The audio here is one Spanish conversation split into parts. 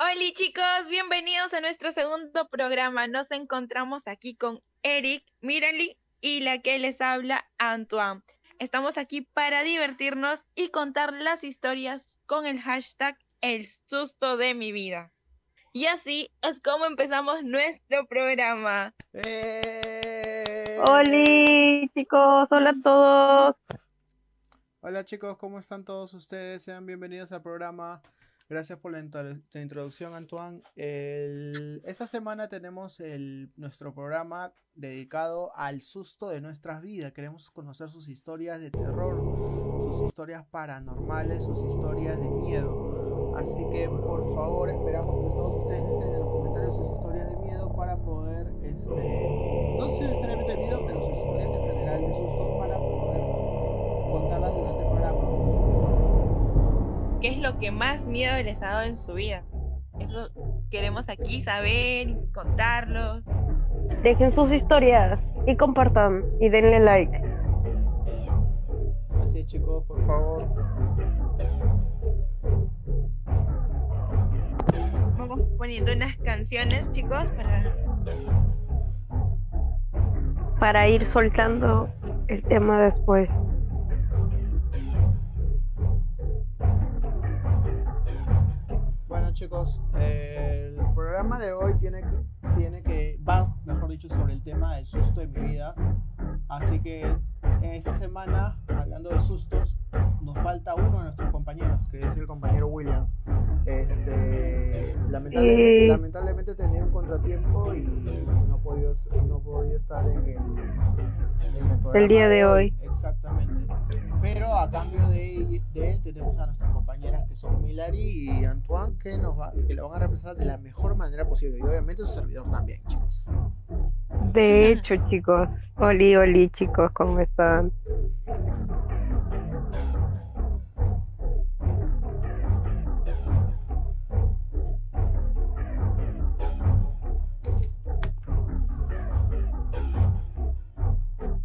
Hola chicos, bienvenidos a nuestro segundo programa. Nos encontramos aquí con Eric, Mirali y la que les habla, Antoine. Estamos aquí para divertirnos y contar las historias con el hashtag El susto de mi vida. Y así es como empezamos nuestro programa. ¡Eh! Hola chicos, hola a todos. Hola chicos, ¿cómo están todos ustedes? Sean bienvenidos al programa. Gracias por la, la introducción, Antoine. El- esta semana tenemos el, nuestro programa dedicado al susto de nuestras vidas. Queremos conocer sus historias de terror, sus historias paranormales, sus historias de miedo. Así que por favor esperamos que todos ustedes dejen en los comentarios sus historias de miedo para poder, este, no necesariamente miedo, pero sus historias en general de susto para poder contarlas durante lo que más miedo les ha dado en su vida? Eso queremos aquí saber y contarlos. Dejen sus historias y compartan y denle like. Así es, chicos, por favor. Vamos poniendo unas canciones, chicos, para Para ir soltando el tema después. Bueno, chicos, el programa de hoy tiene que, tiene que, va, mejor dicho, sobre el tema del susto de mi vida. Así que en esta semana, hablando de sustos, nos falta uno de nuestros compañeros, que es el compañero William. Este, lamentablemente, Sí. lamentablemente tenía un contratiempo y no ha podido, no podido estar en el, en el programa día de hoy. Exactamente. Pero a cambio de, de él tenemos a nuestras compañeras que son Milari y Antoine que nos va, que lo van a representar de la mejor manera posible. Y obviamente su servidor también, chicos. De hecho, chicos. Oli, oli, chicos, ¿cómo están?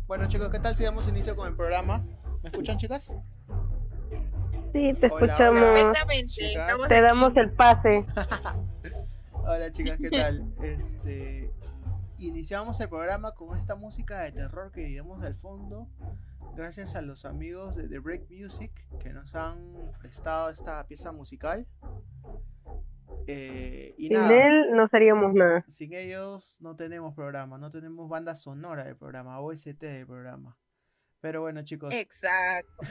Bueno chicos, ¿qué tal si damos inicio con el programa? ¿Me escuchan chicas? Sí, te Hola, escuchamos. chicas. Estamos Te aquí. damos el pase. Hola chicas, ¿qué tal? Este iniciamos el programa con esta música de terror que digamos al fondo. Gracias a los amigos de The Break Music que nos han prestado esta pieza musical. Eh, y Sin nada, él no seríamos nada. sin ellos no tenemos programa, no tenemos banda sonora del programa, OST del programa. Pero bueno chicos, Exacto.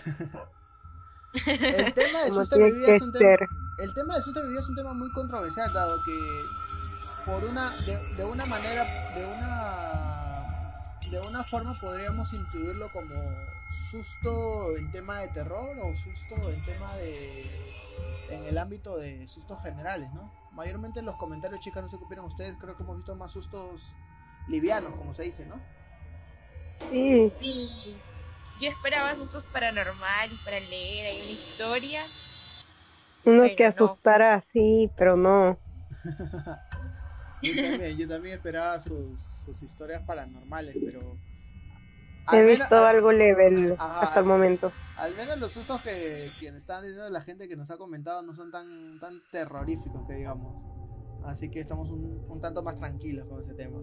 el tema susto de vida que es un tema, el susto de vida es un tema muy controversial, dado que por una, de, de una manera, de una, de una forma podríamos intuirlo como susto en tema de terror o susto en tema de, en el ámbito de sustos generales, ¿no? Mayormente en los comentarios, chicas, no sé qué opinan ustedes, creo que hemos visto más sustos livianos, como se dice, ¿no? Sí, Sí. Yo esperaba sustos paranormales para leer ahí una historia. uno que no. asustara así, pero no. Yo también, yo también esperaba sus, sus historias paranormales, pero... He al menos- visto al- algo level Ajá. hasta el momento. Al menos los sustos que, que están diciendo la gente que nos ha comentado no son tan, tan terroríficos que digamos. Así que estamos un, un tanto más tranquilos con ese tema.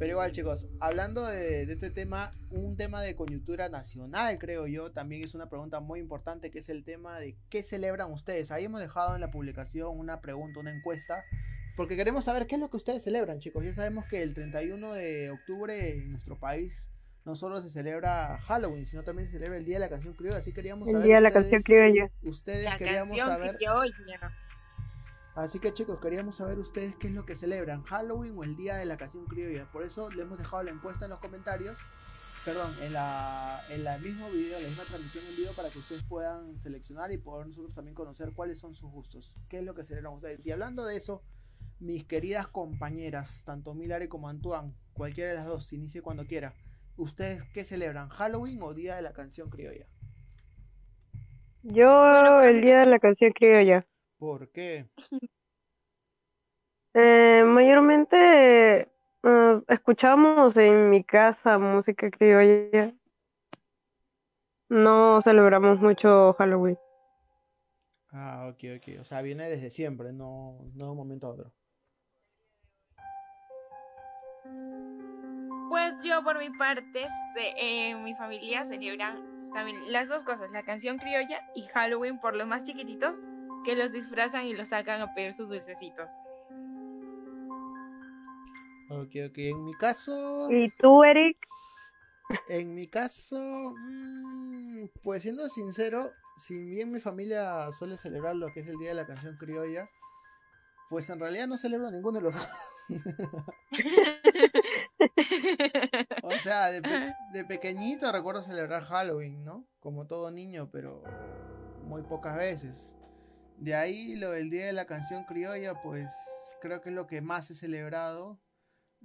Pero igual chicos, hablando de, de este tema, un tema de coyuntura nacional creo yo, también es una pregunta muy importante que es el tema de qué celebran ustedes. Ahí hemos dejado en la publicación una pregunta, una encuesta, porque queremos saber qué es lo que ustedes celebran chicos. Ya sabemos que el 31 de octubre en nuestro país no solo se celebra Halloween, sino también se celebra el Día de la Canción Criolla. Así queríamos El saber día de la ustedes- canción criolla. Ustedes La queríamos canción saber. hoy Así que chicos, queríamos saber ustedes qué es lo que celebran, Halloween o el Día de la Canción Criolla. Por eso le hemos dejado la encuesta en los comentarios, perdón, en la, en la mismo video, en la misma transmisión en vivo para que ustedes puedan seleccionar y poder nosotros también conocer cuáles son sus gustos, qué es lo que celebran ustedes. Y hablando de eso, mis queridas compañeras, tanto Milare como Antoine, cualquiera de las dos, inicie cuando quiera. ¿Ustedes qué celebran, Halloween o Día de la Canción Criolla? Yo Bueno, el día de la canción criolla. ¿Por qué? Eh, mayormente eh, escuchamos en mi casa música criolla. No celebramos mucho Halloween. Ah, ok, ok. O sea, viene desde siempre, no, no de un momento a otro. Pues yo por mi parte, se- eh, mi familia celebra también las dos cosas, la canción criolla y Halloween por los más chiquititos que los disfrazan y los sacan a pedir sus dulcecitos. Ok, ok. En mi caso, ¿Y tú, Eric? en mi caso, mm, pues siendo sincero, si bien mi familia suele celebrar lo que es el Día de la Canción Criolla, pues en realidad no celebro ninguno de los dos. O sea, de, pe- de pequeñito recuerdo celebrar Halloween, ¿no? Como todo niño, pero muy pocas veces. De ahí lo del Día de la Canción Criolla, pues creo que es lo que más he celebrado.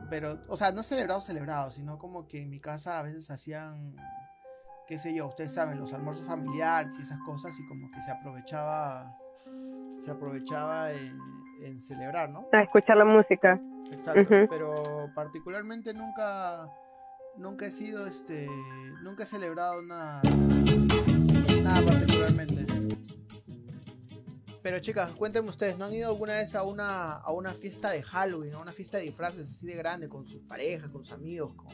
Pero, o sea, no celebrado, celebrado, sino como que en mi casa a veces hacían, qué sé yo, ustedes saben, los almuerzos familiares y esas cosas, y como que se aprovechaba, se aprovechaba en, en celebrar, ¿no? A escuchar la música. Exacto, Ujú. pero particularmente nunca nunca he sido este nunca he celebrado nada nada particularmente. Pero chicas, cuéntenme ustedes, ¿no han ido alguna vez a una a una fiesta de Halloween, a una fiesta de disfraces así de grande con sus parejas, con sus amigos, con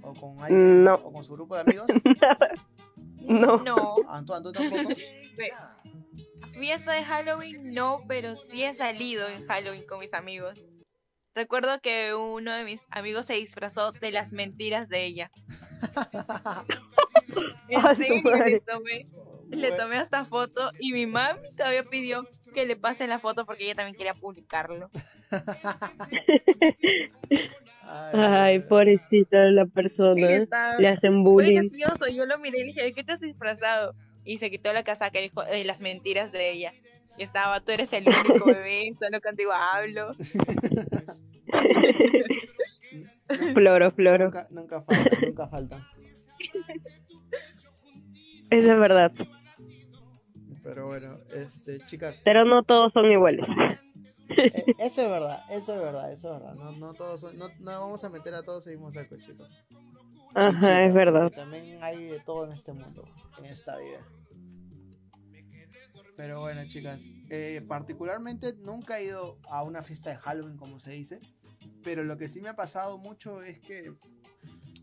o con alguien No. o con su grupo de amigos? No. No, Antoine, ¿tú tampoco? fiesta de Halloween no, pero sí he salido en Halloween con mis amigos. Recuerdo que uno de mis amigos se disfrazó de las mentiras de ella. Madre. le tomé, le tomé hasta foto y mi mami todavía pidió que le pase la foto porque ella también quería publicarlo. Ay, pobrecita la Y persona. estaba- Le hacen Fue bullying. gracioso, yo lo miré y le dije, ¿de qué te has disfrazado? Y se quitó la casaca y dijo, de las mentiras de ella. Y estaba, tú eres el único bebé, solo contigo hablo. Floro, floro. Nunca, nunca falta, nunca falta. Eso es verdad. Pero bueno, este, chicas, Pero no todos son iguales. Eh, eso es verdad, eso es verdad, eso es verdad. No, no todos son- no, no vamos a meter a todos en el mismo saco, chicos. Ajá, chicas, es verdad. También hay de todo en este mundo, en esta vida. Pero bueno, chicas, eh, particularmente nunca he ido a una fiesta de Halloween, como se dice. Pero lo que sí me ha pasado mucho es que,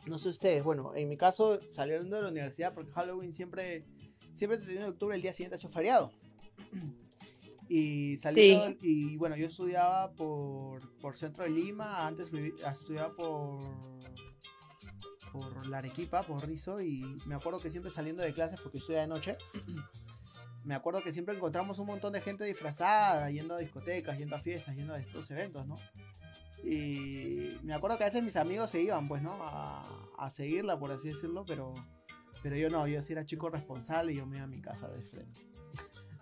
no sé ustedes, bueno, en mi caso saliendo de la universidad, porque Halloween siempre, siempre el 31 de octubre, el día siguiente, ha hecho feriado. Y saliendo, y bueno, yo estudiaba por, por centro de Lima, antes estudiaba por, por la Arequipa, por Rizo, y me acuerdo que siempre saliendo de clases, porque estudia de noche, me acuerdo que siempre encontramos un montón de gente disfrazada, yendo a discotecas, yendo a fiestas, yendo a estos eventos, ¿no? Y me acuerdo que a veces mis amigos se iban, pues, ¿no? A, a seguirla, por así decirlo, pero, pero yo no, yo sí era chico responsable y yo me iba a mi casa de frente.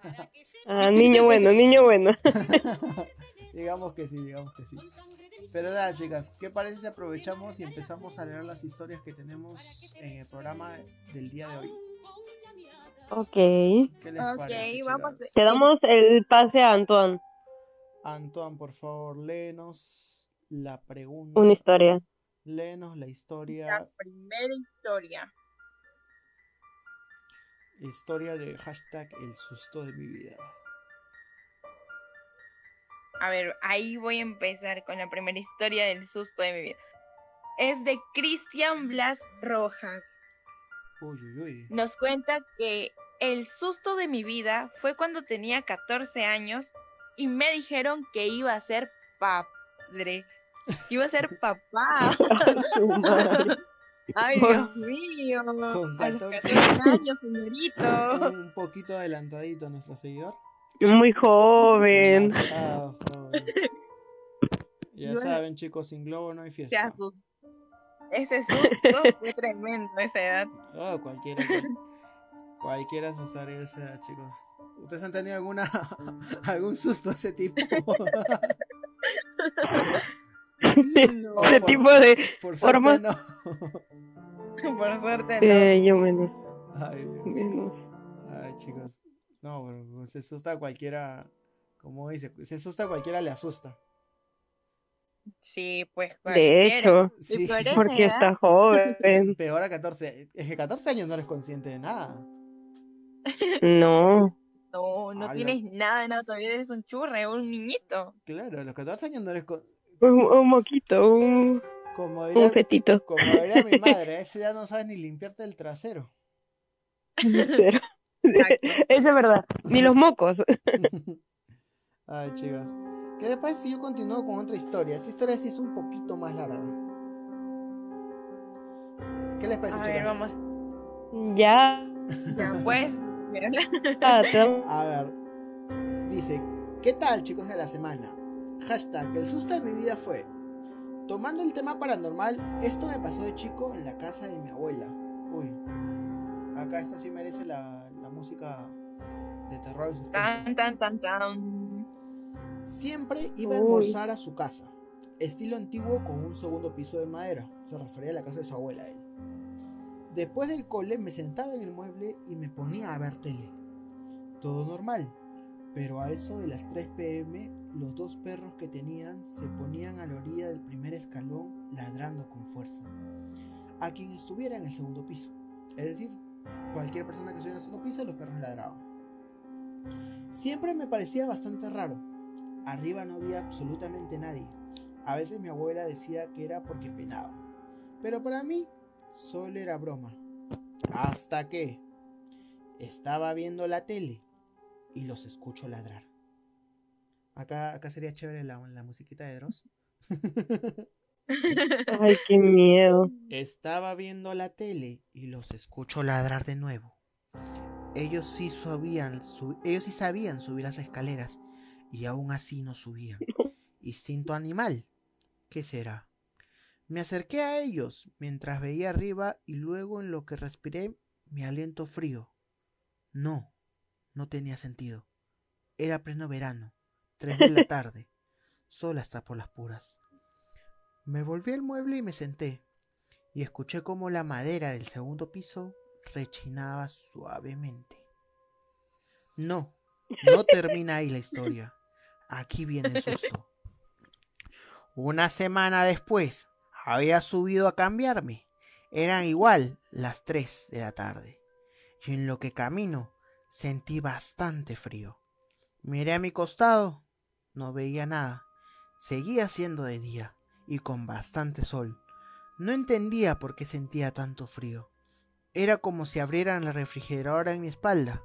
Ah, niño bueno, niño bueno. digamos que sí, digamos que sí. Pero nada, chicas, ¿qué parece si aprovechamos y empezamos a leer las historias que tenemos en el programa del día de hoy? Ok. ¿Qué les Ok, parece? vamos? Te damos el pase a Antoine. Antoine, por favor, léenos la pregunta. Una historia. Léenos la historia, La primera historia. Historia de hashtag el susto de mi vida. A ver, ahí voy a empezar con la primera historia del susto de mi vida. Es de Cristian Blas Rojas. Uy, uy, uy. Nos cuenta que el susto de mi vida fue cuando tenía 14 años y me dijeron que iba a ser padre. Iba a ser papá. Ay, Dios mío. Con A los 14 14 años, señorito. Un poquito adelantadito nuestro seguidor. Muy joven. Demasiado joven. Ya Bueno. saben, chicos, sin globo no hay Se fiesta. Ese susto fue tremendo esa edad. Oh, cualquiera. cual- cualquiera asustaría esa edad, chicos. ¿Ustedes han tenido alguna algún susto de ese tipo? No, Ese por- tipo de Por suerte no. por suerte no. Eh, yo menos. Ay, Dios. menos. Ay, chicos. No, pero se asusta a cualquiera. Como dice, se asusta a cualquiera, le asusta. Sí, pues De hecho, Sí. porque está joven. Peor a 14. Es que 14 años no eres consciente de nada. No. No, No, tienes nada, nada, todavía eres un churre, un niñito. Claro, a los 14 años no eres co- Un, un moquito, un, como un fetito. como diría mi madre, a esa edad no sabes ni limpiarte el trasero. Pero-. Eso es verdad. Ni los mocos. Ay, chicas. ¿Qué les parece si yo continúo con otra historia? Esta historia sí es un poquito más larga. ¿Qué les parece, A ver, vamos. Ya. Ya, pues. mira. Ah, A ver. Dice, ¿qué tal chicos de la semana? Hashtag, el susto de mi vida fue. Tomando el tema paranormal, esto me pasó de chico en la casa de mi abuela. Uy. Acá esta sí merece la, la música de terror y. Tan, tan, tan, tan. Siempre iba a Uy. almorzar a su casa. Estilo antiguo con un segundo piso de madera. Se refería a la casa de su abuela él. Después del cole me sentaba en el mueble y me ponía a ver tele. Todo normal. Pero a eso de las 3 pm, los dos perros que tenían se ponían a la orilla del primer escalón ladrando con fuerza. A quien estuviera en el segundo piso. Es decir, cualquier persona que estuviera en el segundo piso, los perros ladraban. Siempre me parecía bastante raro. Arriba no había absolutamente nadie. A veces mi abuela decía que era porque penaba. Pero para mí solo era broma. Hasta que estaba viendo la tele y los escucho ladrar. Acá, acá sería chévere la, la musiquita de Dross. Ay, qué miedo. Estaba viendo la tele y los escucho ladrar de nuevo. Ellos sí sabían, ellos sí sabían subir las escaleras y aún así no subían. Instinto animal. ¿Qué será? Me acerqué a ellos mientras veía arriba y luego en lo que respiré mi aliento frío. No, no tenía sentido. Era pleno verano, tres de la tarde, sola hasta por las puras. Me volví al mueble y me senté y escuché como la madera del segundo piso rechinaba suavemente. No, no termina ahí la historia. Aquí viene el susto. Una semana después, había subido a cambiarme. Eran igual las 3 de la tarde. Y en lo que camino, sentí bastante frío. Miré a mi costado, no veía nada. Seguía siendo de día y con bastante sol. No entendía por qué sentía tanto frío. Era como si abrieran la refrigeradora en mi espalda.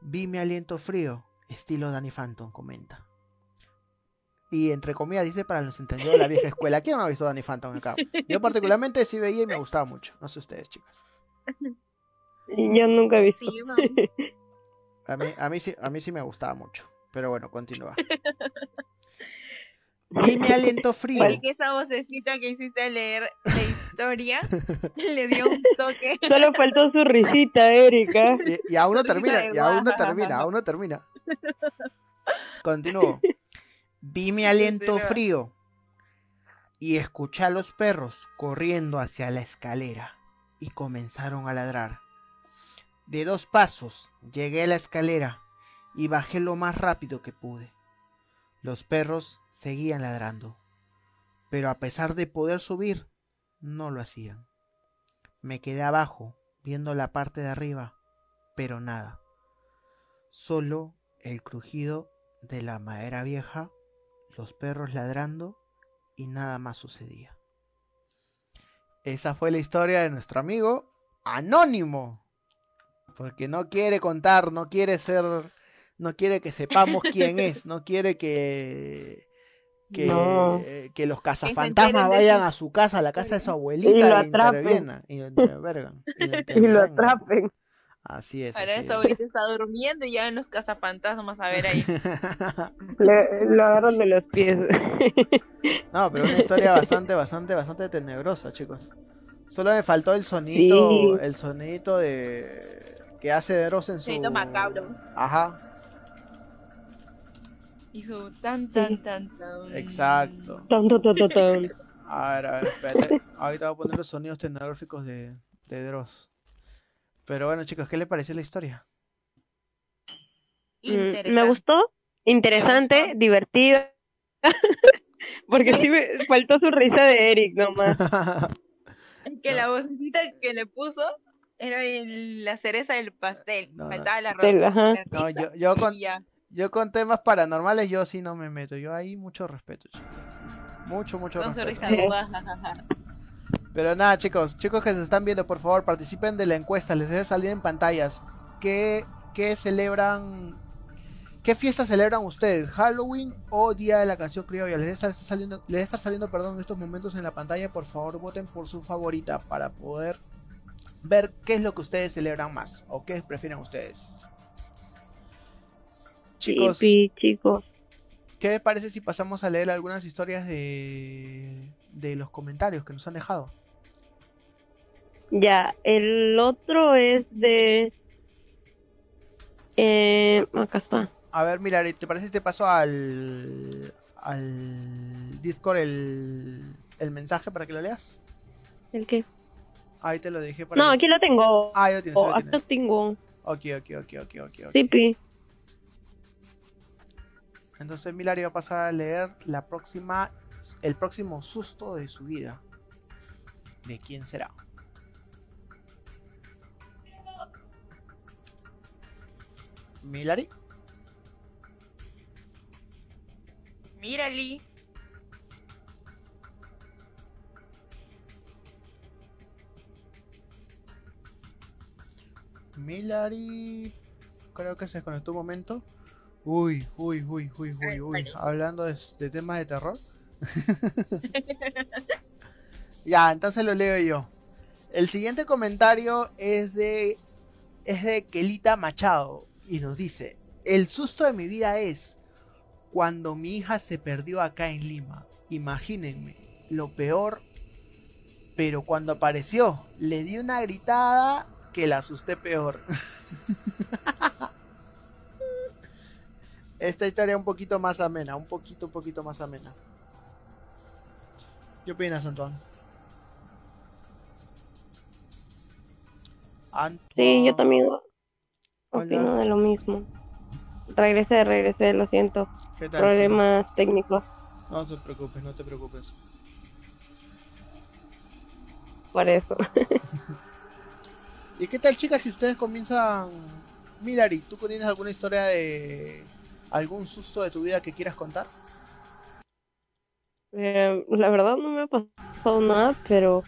Vi mi aliento frío, estilo Danny Phantom, comenta. Y entre comillas dice para los entendidos de la vieja escuela. ¿Quién no ha visto Danny Phantom acá? Yo particularmente sí veía y me gustaba mucho. No sé ustedes, chicas. Yo nunca he visto. Sí. A mí, a mí, sí, a mí sí me gustaba mucho. Pero bueno, continúa. Vi mi aliento frío. Y que esa vocecita que hiciste leer la historia le dio un toque. Solo faltó su risita, Erika. Y, y aún no termina, y aún no termina, aún no termina. Continúo. Vi mi aliento frío y escuché a los perros corriendo hacia la escalera y comenzaron a ladrar. De dos pasos llegué a la escalera y bajé lo más rápido que pude. Los perros seguían ladrando, pero a pesar de poder subir, no lo hacían. Me quedé abajo, viendo la parte de arriba, pero nada. Solo el crujido de la madera vieja, los perros ladrando y nada más sucedía. Esa fue la historia de nuestro amigo Anónimo. Porque no quiere contar, no quiere ser, no quiere que sepamos quién es, no quiere que que, No. que los cazafantasmas vayan a su casa, a la casa de su Y lo abuelita, y, atrapen. intervengan, y lo intervengan, y lo Y lo atrapen. Así es. Para así eso es. ahorita está durmiendo y ya en los cazafantasmas a ver ahí. Le- lo agarran de los pies. no, pero una historia bastante, bastante, bastante tenebrosa, chicos. Solo me faltó el sonito, Sí. el sonito de que hace de en su. Macabro. Ajá, Y su tan tan tan tan. exacto. Tan, tan, tan, tan, tan. A ver, a ver, espérate. Ahorita voy a poner los sonidos tecnológicos de, de Dross. Pero bueno, chicos, ¿qué le pareció la historia? Mm, Interesante. Me gustó, interesante, gustó? divertido. Porque sí me faltó su risa de Eric nomás. Que la vocecita que le puso Era el- la cereza del pastel. No, no. Faltaba la la No, yo, yo con, yo con temas paranormales yo sí no me meto. Yo ahí mucho respeto, chicos. Mucho, mucho Con su respeto. Pero nada, chicos, chicos que se están viendo, por favor, participen de la encuesta, les debe salir en pantallas. ¿Qué, qué celebran? ¿Qué fiesta celebran ustedes? ¿Halloween o Día de la Canción Criolla? Les estar saliendo, les debe estar saliendo, perdón, en estos momentos en la pantalla. Por favor, voten por su favorita para poder ver qué es lo que ustedes celebran más o qué prefieren ustedes. Chicos, chicos. ¿qué les parece si pasamos a leer algunas historias de, de los comentarios que nos han dejado? Ya, el otro es de... Eh, acá está. A ver, mira, ¿te parece si te paso al, al Discord el, el mensaje para que lo leas? ¿El qué? Ahí te lo dejé para No, que- aquí lo tengo. Ah, ahí lo tienes, ahí Oh, lo tienes. tengo. Ok, ok, ok, ok, ok, ok. Sí, pi. Entonces Milari va a pasar a leer la próxima, el próximo susto de su vida. ¿De quién será? Milari. Mírali. Milari. Creo que se desconectó un momento. Uy, uy, uy, uy, uy, Ay, uy. vale. Hablando de, de temas de terror. ya, entonces lo leo yo. El siguiente comentario es de. Es de Kelita Machado. Y nos dice: El susto de mi vida es cuando mi hija se perdió acá en Lima. Imagínense, lo peor. Pero cuando apareció, le di una gritada que la asusté peor. Esta historia es un poquito más amena, un poquito, un poquito más amena. ¿Qué opinas, Antoine? Antoine. Sí, yo también Hola. opino de lo mismo. Regresé, regresé, lo siento. ¿Qué tal? Problemas técnicos, No te preocupes, no te preocupes. por eso. ¿Y qué tal, chicas, si ustedes comienzan... Milari, ¿tú tienes alguna historia de algún susto de tu vida que quieras contar? Eh, la verdad no me ha pasado nada, pero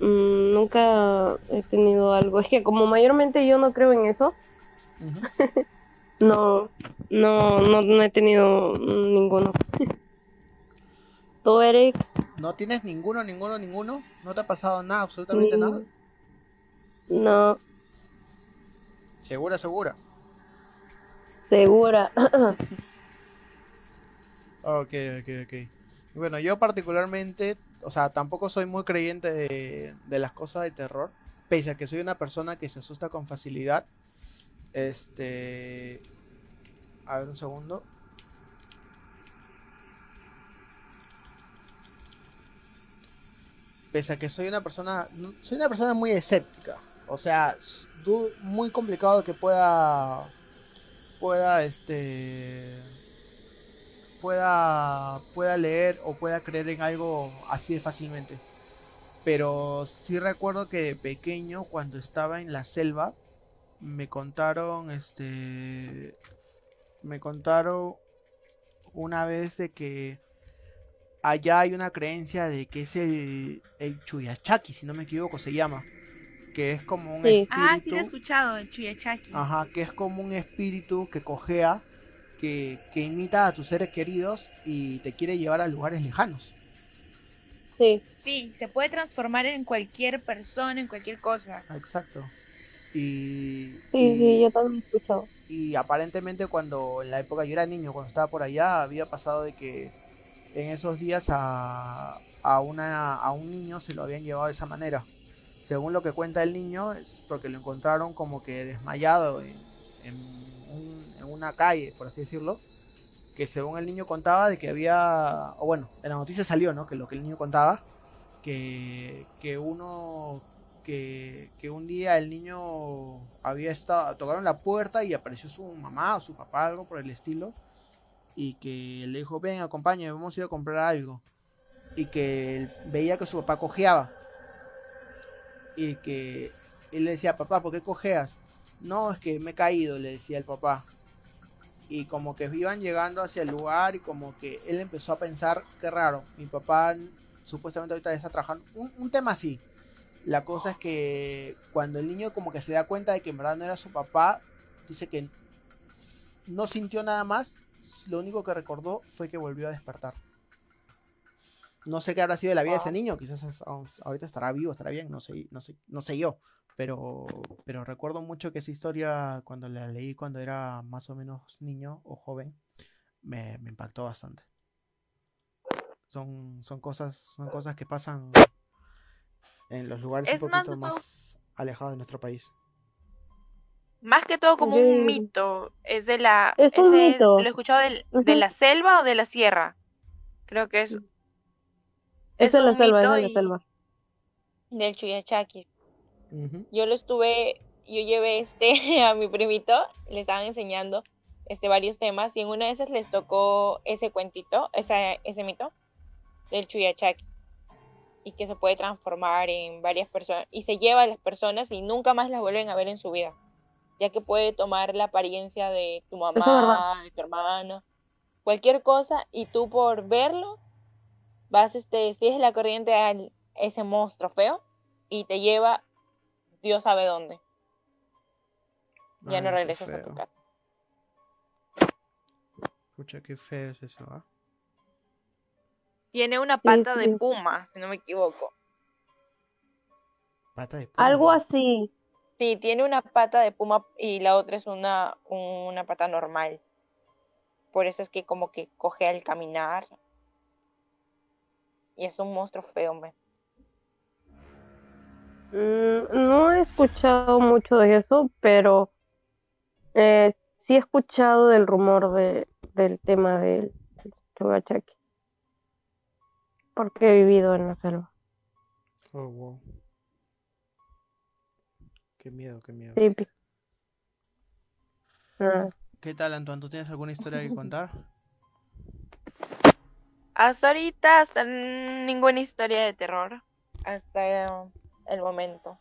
mm, nunca he tenido algo. Es que como mayormente yo no creo en eso, no, no, no, no he tenido ninguno. ¿Tú, Eric? ¿No tienes ninguno, ninguno, ninguno? ¿No te ha pasado nada, absolutamente nada? No, Segura, segura. segura. Ok, ok, ok. Bueno, yo particularmente, o sea, tampoco soy muy creyente de, de las cosas de terror, pese a que soy una persona que se asusta con facilidad. Este... A ver un segundo. Pese a que soy una persona, soy una persona muy escéptica. O sea, muy complicado que pueda, pueda, este, pueda, pueda leer o pueda creer en algo así de fácilmente. Pero sí recuerdo que de pequeño, cuando estaba en la selva, me contaron, este, me contaron una vez de que allá hay una creencia de que es el, el Chuyachaki, si no me equivoco, se llama. Que es como un Sí. espíritu. Ah, sí lo he escuchado, Chuyachaki. Ajá, que es como un espíritu que cojea, que, que imita a tus seres queridos y te quiere llevar a lugares lejanos. Sí, Sí, se puede transformar en cualquier persona, en cualquier cosa. Exacto. Y, sí, y, sí, yo también he escuchado. y aparentemente cuando en la época yo era niño, cuando estaba por allá, había pasado de que en esos días a, a, una, a un niño se lo habían llevado de esa manera. Según lo que cuenta el niño, es porque lo encontraron como que desmayado en, en un- en una calle, por así decirlo. Que según el niño contaba de que había, bueno, en la noticia salió, ¿no? Que lo que el niño contaba, que, que uno, que, que un día el niño había estado, tocaron la puerta y apareció su mamá o su papá, algo por el estilo, y que le dijo, ven, acompáñame, vamos a ir a comprar algo. Y que veía que su papá cojeaba. Y que, y le decía, papá, ¿por qué cojeas? No, es que me he caído, le decía el papá. Y como que iban llegando hacia el lugar y como que él empezó a pensar, qué raro, mi papá supuestamente ahorita está trabajando. Un, un tema así. La cosa es que cuando el niño como que se da cuenta de que en verdad no era su papá, dice que no sintió nada más, lo único que recordó fue que volvió a despertar. No sé qué habrá sido de la vida de ese niño, quizás ahorita estará vivo, estará bien, no sé, no sé, no sé yo. Pero, pero recuerdo mucho que esa historia, cuando la leí cuando era más o menos niño o joven, me, impactó bastante. Son, son, cosas, son cosas que pasan en los lugares un poquito más, alejados de nuestro país. Más que todo como un mito. Es de la. Es un mito. ¿Lo he escuchado de la selva o de la sierra? Creo que es. Es, de la selva, es de la selva. Del Chuyachaki. Yo lo estuve, yo llevé este a mi primito, le estaban enseñando este varios temas y en una de esas les tocó ese cuentito, ese, ese mito del Chuyachaki y que se puede transformar en varias personas y se lleva a las personas y nunca más las vuelven a ver en su vida, ya que puede tomar la apariencia de tu mamá, de tu hermano, cualquier cosa y tú por verlo vas este si es la corriente a ese monstruo feo y te lleva Dios sabe dónde. Ya no regresas a tu casa. Escucha, qué feo es eso, ¿ah? Tiene una pata de puma, si no me equivoco. ¿Pata de puma? Algo así. Sí, tiene una pata de puma y la otra es una, una pata normal. Por eso es que como que coge al caminar. Y es un monstruo feo, me. Mm, no he escuchado mucho de eso, pero eh, sí he escuchado del rumor de, del tema del Chogachaki. Porque he vivido en la selva. Oh, wow. Qué miedo, qué miedo. Ah. ¿Qué tal, Antoine? ¿Tú tienes alguna historia que contar? Hasta ahorita, hasta ninguna historia de terror. Hasta el momento.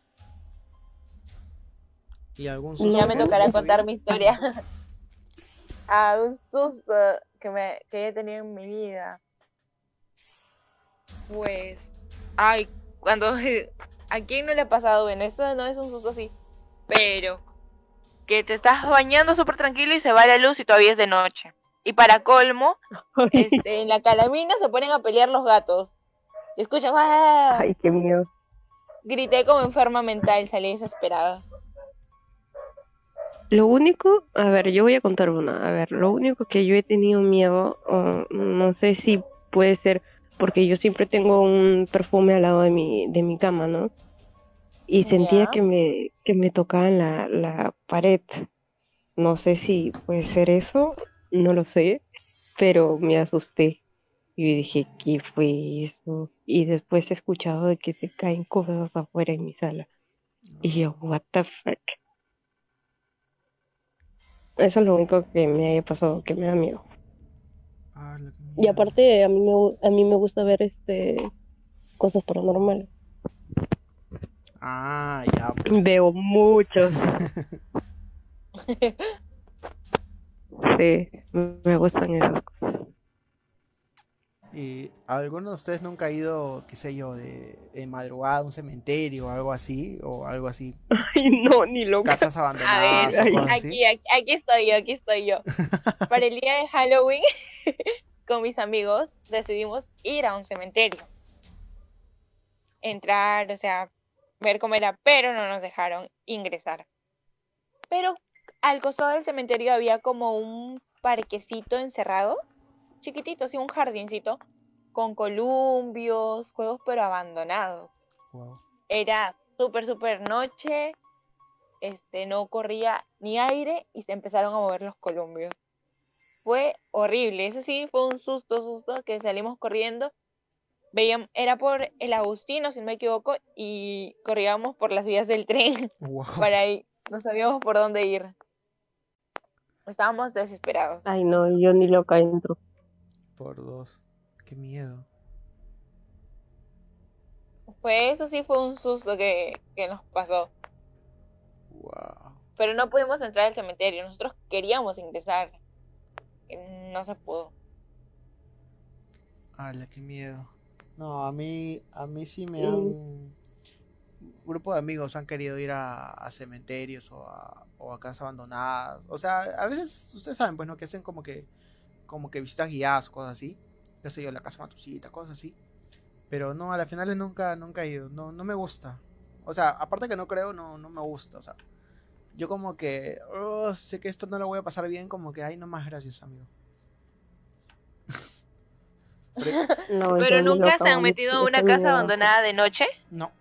¿Y algún susto? Ya me tocará contar mi historia. ah, un susto que, me, que he tenido en mi vida. Pues, ay, cuando a quién no le ha pasado en eso no es un susto así, pero que te estás bañando súper tranquilo y se va la luz y todavía es de noche. Y para colmo, este, en la calamina se ponen a pelear los gatos. Y escuchas, ¡ay, qué miedo! Grité como enferma mental, salí desesperada. Lo único, a ver, yo voy a contar una. A ver, lo único que yo he tenido miedo, no sé si puede ser porque yo siempre tengo un perfume al lado de mi, de mi cama, ¿no? Y sentía que me, que me tocaban la, la pared. No sé si puede ser eso, no lo sé, pero me asusté. Y dije, ¿qué fue eso? Y después he escuchado de que se caen cosas afuera en mi sala. Y yo, what the fuck. Eso es lo único que me haya pasado, que me da miedo. Ah, y aparte, a mí, me, a mí me gusta ver este cosas paranormales. Ah, ya. Pues. Veo muchos. sí, me gustan esas cosas. ¿Y alguno de ustedes nunca ha ido, qué sé yo, de, madrugada a un cementerio o algo así? O algo así. Ay, no, ni loca. Casas abandonadas. A ver, aquí, aquí, estoy yo, aquí estoy yo. Para el día de Halloween, con mis amigos, decidimos ir a un cementerio. Entrar, o sea, ver cómo era, pero no nos dejaron ingresar. Pero al costado del cementerio había como un parquecito encerrado chiquitito, así un jardincito, con columbios, juegos pero abandonados. Era súper, súper noche, este, no corría ni aire y se empezaron a mover los columbios. Fue horrible, eso sí, fue un susto, susto, que salimos corriendo. Veíamos, era por el Agustino, si no me equivoco, y corríamos por las vías del tren para ahí. No sabíamos por dónde ir. Estábamos desesperados. Ay, no, yo ni loca entro. Por dos. Qué miedo. Pues eso sí fue un susto que, nos pasó. Wow. Pero no pudimos entrar al cementerio. Nosotros queríamos ingresar. y No se pudo. Ala, qué miedo. No, a mí, a mí sí me Sí. han... Grupo de amigos han querido ir a, a cementerios o a, o a casas abandonadas. O sea, a veces, ustedes saben, pues, ¿no? Que hacen como que, como que visitas guiadas o cosas así. Qué sé yo, la casa Matusita, cosas así. Pero no, a las finales nunca, nunca he ido. No, no me gusta. O sea, aparte que no creo, no, no me gusta. O sea, yo como que, oh, sé que esto no lo voy a pasar bien, como que, ay, no más gracias, amigo. Pero- No, Pero yo nunca se han metido a una casa abandonada de noche. No.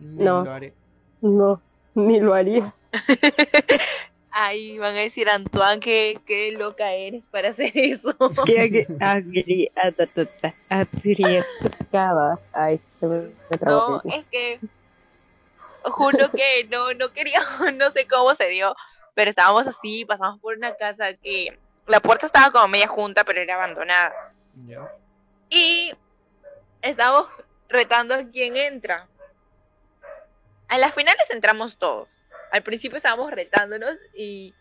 Ni No. lo haré. No, ni lo haría. Ay, van a decir, Antoine, que qué loca eres para hacer eso. Que. Ay, se me, me trabó No, es que juro que no, no quería, no sé cómo se dio, pero estábamos así, pasamos por una casa que la puerta estaba como media junta, pero era abandonada. Ya. Y estábamos retando a quién entra. A las finales entramos todos. Al principio estábamos retándonos y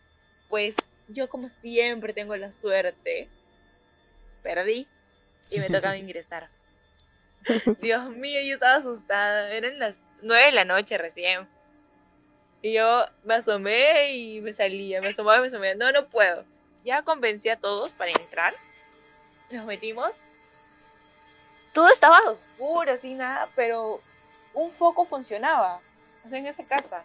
pues yo como siempre tengo la suerte. Perdí y me tocaba ingresar. Dios mío, yo estaba asustada. Eran las nueve de la noche recién. Y yo me asomé y me salía, me asomaba y me asomé. No, no puedo. Ya convencí a todos para entrar. Nos metimos. Todo estaba oscuro, así nada, pero un foco funcionaba. Sea, en esa casa.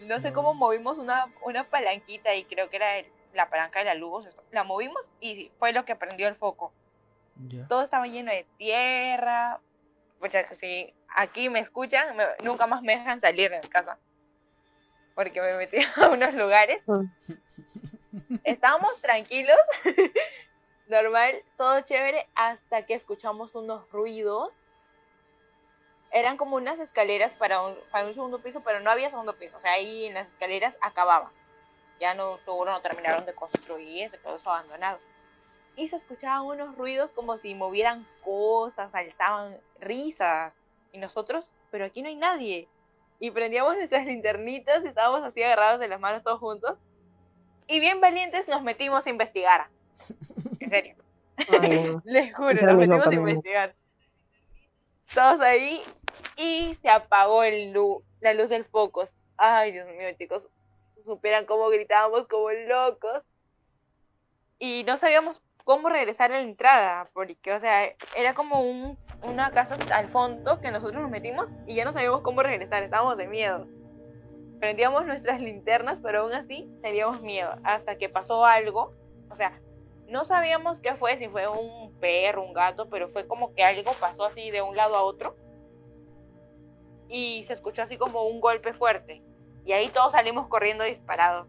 No sé cómo movimos una, una palanquita y creo que era el- la palanca de la luz. La movimos y fue lo que prendió el foco todo estaba lleno de tierra. Pucha, si aquí me escuchan, me- nunca más me dejan salir de mi casa. Porque me metí a unos lugares. Estábamos tranquilos, normal, todo chévere, hasta que escuchamos unos ruidos. Eran como unas escaleras para un, para un segundo piso, pero no había segundo piso. O sea, ahí en las escaleras acababa. Ya no, seguro no terminaron de construir, se quedó eso abandonado y se escuchaban unos ruidos como si movieran cosas, alzaban risas. Y nosotros, pero aquí no hay nadie. Y prendíamos nuestras linternitas, estábamos así agarrados de las manos todos juntos. Y bien valientes nos metimos a investigar. En serio, Ay, les juro, nos metimos a investigar. Todos ahí y se apagó el la luz del foco. Ay, Dios mío, chicos, supieran cómo gritábamos como locos. Y no sabíamos cómo regresar a la entrada, porque, o sea, era como un, una casa al fondo que nosotros nos metimos y ya no sabíamos cómo regresar, estábamos de miedo. Prendíamos nuestras linternas, pero aún así teníamos miedo, hasta que pasó algo, o sea, no sabíamos qué fue, si fue un perro, un gato, pero fue como que algo pasó así de un lado a otro y se escuchó así como un golpe fuerte. Y ahí todos salimos corriendo disparados.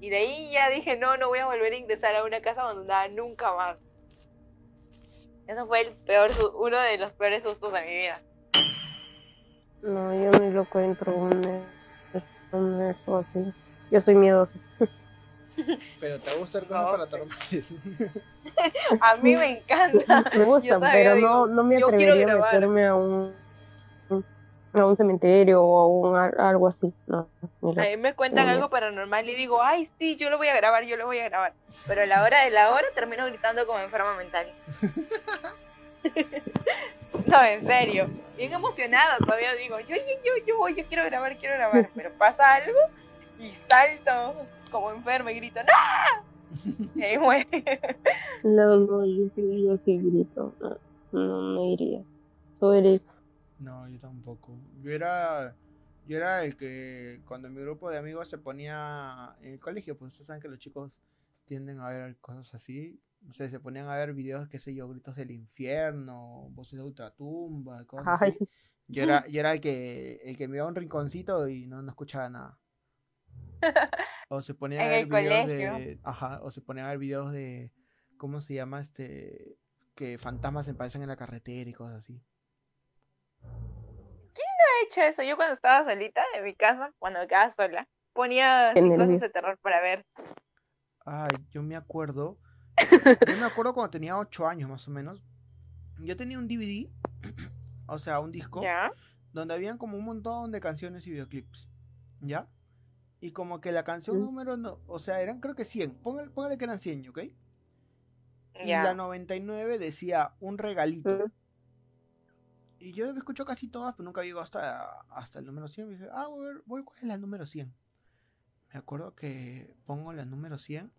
Y de ahí ya dije, no, no voy a volver a ingresar a una casa abandonada nunca más. Eso fue el peor, uno de los peores sustos de mi vida. No, yo ni loco entro a un, un eso así. Yo soy miedosa. Pero te gusta el cosas No, paranormales. A mí me encanta. Me gustan, todavía pero digo, no, no me atrevería a meterme a un, a un cementerio o a un, a- algo así. No, A mí me cuentan algo paranormal y digo, ay, sí, yo lo voy a grabar, yo lo voy a grabar. Pero a la hora de la hora termino gritando como enferma mental. No, en serio. Bien emocionada todavía digo, yo, yo, yo, yo voy, yo quiero grabar, quiero grabar. Pero pasa algo y salto como enferma y grito, ¡No! Y ahí muere. No, no, yo sí, yo sí grito. No, no, no iría. Tú eres. No, yo tampoco. Yo era, yo era el que cuando mi grupo de amigos se ponía en el colegio, pues ustedes saben que los chicos tienden a ver cosas así. No sé, se ponían a ver videos, qué sé yo, gritos del infierno, voces de ultratumba, cosas Ay, así. Yo era, yo era el que, el que me iba a un rinconcito y no, no escuchaba nada. O se ponían a ver videos colegio. de, ajá, o se ponían a ver videos de, ¿cómo se llama este? Que fantasmas se aparecen en la carretera y cosas así. He hecho eso. Yo cuando estaba solita en mi casa, cuando me quedaba sola, ponía cosas de terror para ver. Ay, yo me acuerdo. Yo me acuerdo cuando tenía 8 años más o menos. Yo tenía un DVD, o sea, un disco, ¿Ya? donde habían como un montón de canciones y videoclips. ¿Ya? Y como que la canción Mm. número, no, o sea, eran creo que 100. Póngale, póngale que eran 100, ¿ok? Y la 99 decía un regalito. Mm. Y yo escucho casi todas, pero nunca llego hasta, hasta el número 100. Y dije, ah, voy, a ver, voy, ¿cuál es la número 100? Me acuerdo que pongo la número 100.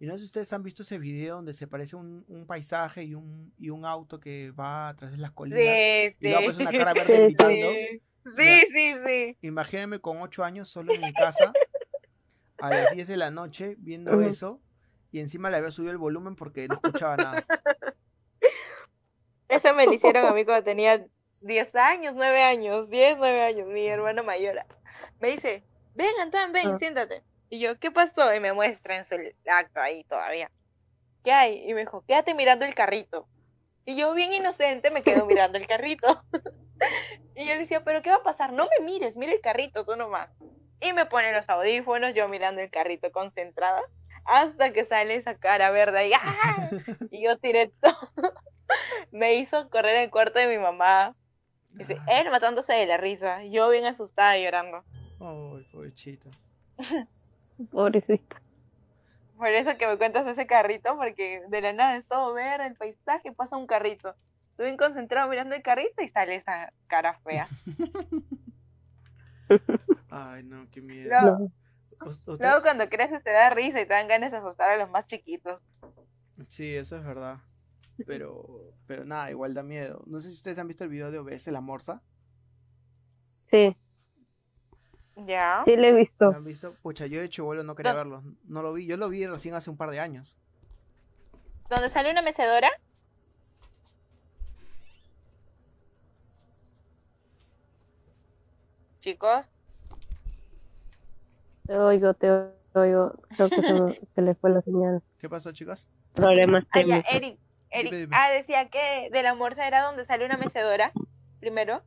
Y no sé si ustedes han visto ese video donde se parece un, un paisaje y un, y un auto que va a través de las colinas. Sí, Y luego sí. aparece una cara verde Sí, gritando. Sí, sí, sí, sí. Imagínense con 8 años solo en mi casa, a las 10 de la noche, viendo eso. Y encima le había subido el volumen porque no escuchaba nada. Eso me lo hicieron a mí cuando tenía 10 años, 9 años, 10, 9 años, mi hermano mayor. Me dice, ven, Antoine, ven, Ah. siéntate. Y yo, ¿qué pasó? Y me muestra en su acto ahí todavía. ¿Qué hay? Y me dijo, quédate mirando el carrito. Y yo, bien inocente, me quedo mirando el carrito. y yo le decía, ¿pero qué va a pasar? No me mires, mira el carrito, tú nomás. Y me pone los audífonos, yo mirando el carrito concentrada, hasta que sale esa cara verde y, ¡ah! y yo tiré todo. me hizo correr al cuarto de mi mamá. Dice, Ay, él matándose de la risa, yo bien asustada llorando. ay, pobrecito. Pobrecito. Por eso que me cuentas ese carrito, porque de la nada es todo ver el paisaje y pasa un carrito. Estoy bien concentrado mirando el carrito y sale esa cara fea. Ay, no, qué miedo. Luego, cuando creces te da risa y te dan ganas de asustar a los más chiquitos. Sí, eso es verdad. Pero, pero nada, igual da miedo. No sé si ustedes han visto el video de OBS la morsa. Sí, ¿Ya? sí lo he visto. ¿Lo han visto? Pucha, yo de chivolo no quería No. verlo. No lo vi. Yo lo vi recién hace un par de años. ¿Donde sale una mecedora? Chicos, Te oigo, te oigo. Creo que se, se le fue la señal. ¿Qué pasó, chicas? Problemas ah, ya. Eric, Eric, Dime, dime. ah, decía que de la morsa era donde sale una mecedora, primero.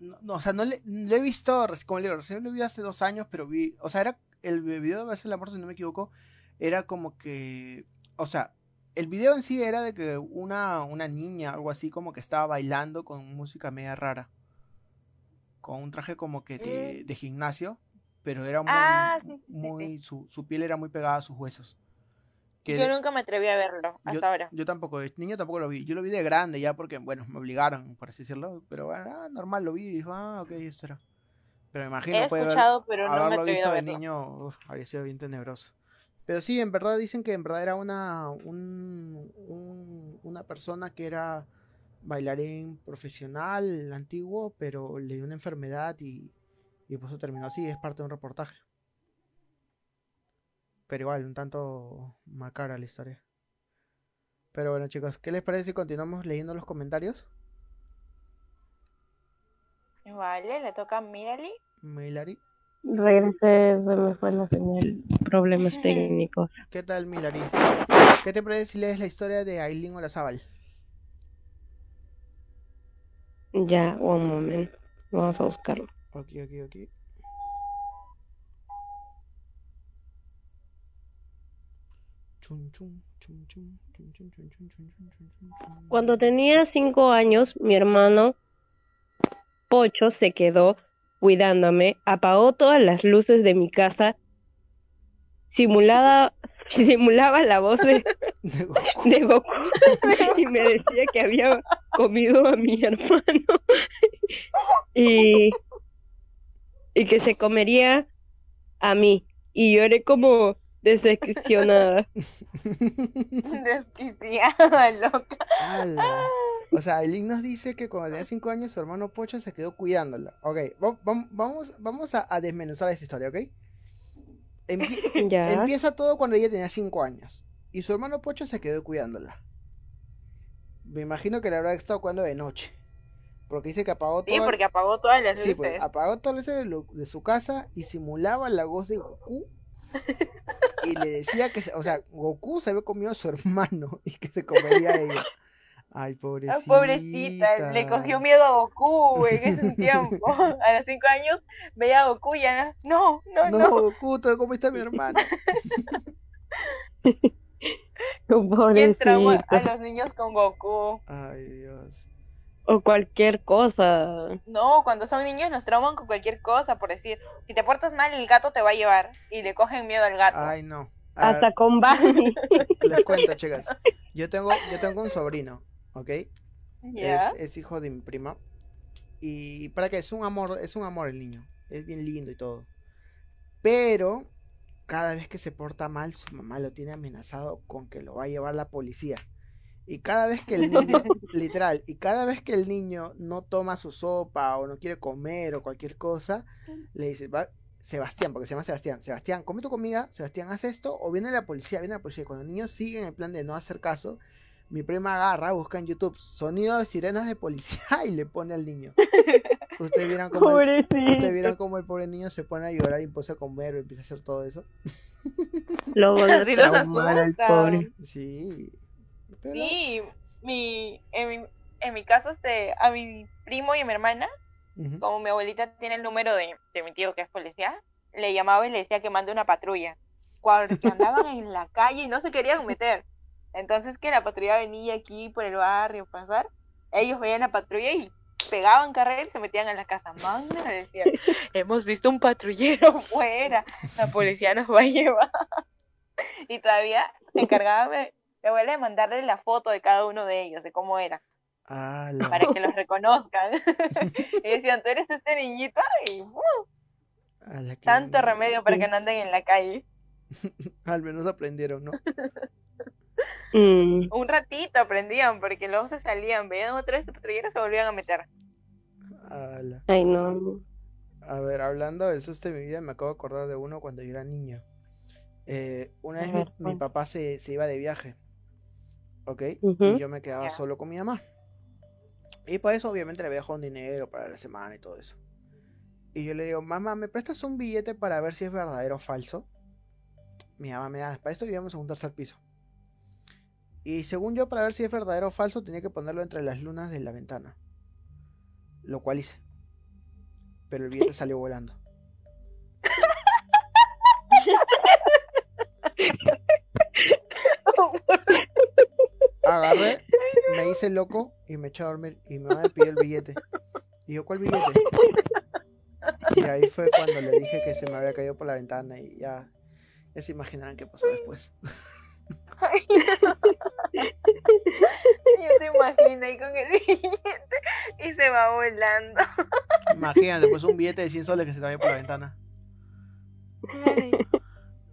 No, no, o sea, no le, lo he visto, como le digo, recién lo vi hace dos años, pero vi, o sea, era el video de la morsa, si no me equivoco, era como que, o sea, el video en sí era de que una, una niña, algo así, como que estaba bailando con música media rara. Con un traje como que de, de gimnasio, pero era muy, Ah, sí, sí, sí, muy, Su, su piel era muy pegada a sus huesos. Que Yo de- nunca me atreví a verlo hasta yo, ahora. yo tampoco, de niño tampoco lo vi. Yo lo vi de grande ya porque, bueno, me obligaron, por así decirlo. Pero bueno, ah, normal lo vi y dijo, ah, ok, eso era. Pero me imagino He puede haber- escuchado, pero no me haberlo atrevido visto de niño, uf, habría sido bien tenebroso. Pero sí, en verdad dicen que en verdad era una, un- un- una persona que era bailarín profesional, antiguo, pero le dio una enfermedad y, y por eso terminó así. Es parte de un reportaje. Pero igual, un tanto macabra la historia. Pero bueno, chicos, ¿qué les parece si continuamos leyendo los comentarios? Vale, le toca a Mirali. Milari. Regresé, se me fue la señal. Problemas técnicos. ¿Qué tal, Milari? ¿Qué te parece si lees la historia de Aileen Olazábal? Ya, un momento. Vamos a buscarlo. Ok, ok, ok. Cuando tenía cinco años, mi hermano Pocho se quedó cuidándome, apagó todas las luces de mi casa, simulada, simulaba la voz de, De Goku. de Goku y me decía que había comido a mi hermano y, y que se comería a mí. Y lloré como decepcionada. Desquiciada, loca. Ala. O sea, Aileen nos dice que cuando tenía 5 años su hermano Pocho se quedó cuidándola. Ok, va- va- vamos, vamos a, a desmenuzar esta historia, ¿ok? Empie- Ya. Empieza todo cuando ella tenía 5 años. Y su hermano Pocho se quedó cuidándola. Me imagino que le habrá estado cuidando de noche. Porque dice que apagó Sí, todo. porque apagó todas las Sí, pues, luces. apagó todo eso de, lo- de su casa y simulaba la voz de Goku. Y le decía que, se- o sea, Goku se había comido a su hermano y que se comería a ella. Ay, pobrecita. Ah, pobrecita, le cogió miedo a Goku en ese tiempo. A los cinco años veía a Goku y ya no, no, No, no. Goku, ¿tú comiste a mi hermano? ¿Quién trauma a los niños con Goku? Ay, Dios. O cualquier cosa. No, cuando son niños nos trauman con cualquier cosa, por decir, si te portas mal el gato te va a llevar y le cogen miedo al gato. Ay, no. A ver, Hasta con Barney. les cuento, chicas. Yo tengo, yo tengo un sobrino, ¿ok? ¿Ya? Es, es hijo de mi prima. Y para qué, es un amor, es un amor el niño. Es bien lindo y todo. Pero cada vez que se porta mal, su mamá lo tiene amenazado con que lo va a llevar la policía. Y cada vez que el niño, literal, y cada vez que el niño no toma su sopa o no quiere comer o cualquier cosa, le dice, va, Sebastián, porque se llama Sebastián, Sebastián, come tu comida, Sebastián, haz esto, o viene la policía, viene la policía. Y Cuando el niño sigue en el plan de no hacer caso, mi prima agarra, busca en YouTube sonido de sirenas de policía y le pone al niño. Ustedes vieron cómo el, ¿ustedes Pobrecito. vieron cómo el pobre niño se pone a llorar y empieza a comer o empieza a hacer todo eso. Lo Así los pobre. Sí. Pero, Sí, mi, en mi, en mi caso, este, a mi primo y a mi hermana, como mi abuelita tiene el número de, de mi tío que es policía, le llamaba y le decía que mande una patrulla. Cuando andaban en la calle y no se querían meter. Entonces que la patrulla venía aquí por el barrio pasar, ellos veían la patrulla y pegaban carrera y se metían en la casa. Manda, le decía, hemos visto un patrullero fuera, la policía nos va a llevar. Y todavía se encargaba mi, abuela de mandarle la foto de cada uno de ellos, de cómo era, Ala. para que los reconozcan. y decían, tú eres este niñito y ¡uh! Tanto remedio para que no anden en la calle. Al menos aprendieron, ¿no? Mm, Un ratito aprendían, porque luego se salían, veían otra vez el patrullero y se volvían a meter. Ala. Ay, no. A ver, hablando del susto de mi vida, me acabo de acordar de uno cuando yo era niño. Eh, una vez mi, ver, mi cuenta. papá se, se iba de viaje, ¿ok? Y yo me quedaba solo con mi mamá. Y por eso obviamente le había dejado un dinero para la semana y todo eso. Y yo le digo, mamá, ¿me prestas un billete para ver si es verdadero o falso? Mi mamá me da, para esto vivíamos en un tercer piso. Y según yo, para ver si es verdadero o falso, tenía que ponerlo entre las lunas de la ventana. Lo cual hice. Pero el billete salió volando. Agarré, me hice loco y me eché a dormir. Y mi mamá me pidió el billete. Y yo, ¿cuál billete? Y ahí fue cuando le dije que se me había caído por la ventana y ya, ya se imaginarán qué pasó después. Yo te imagino ahí con el billete y se va volando. Imagínate, pues un billete de 100 soles que se te vaya por la ventana. Ay,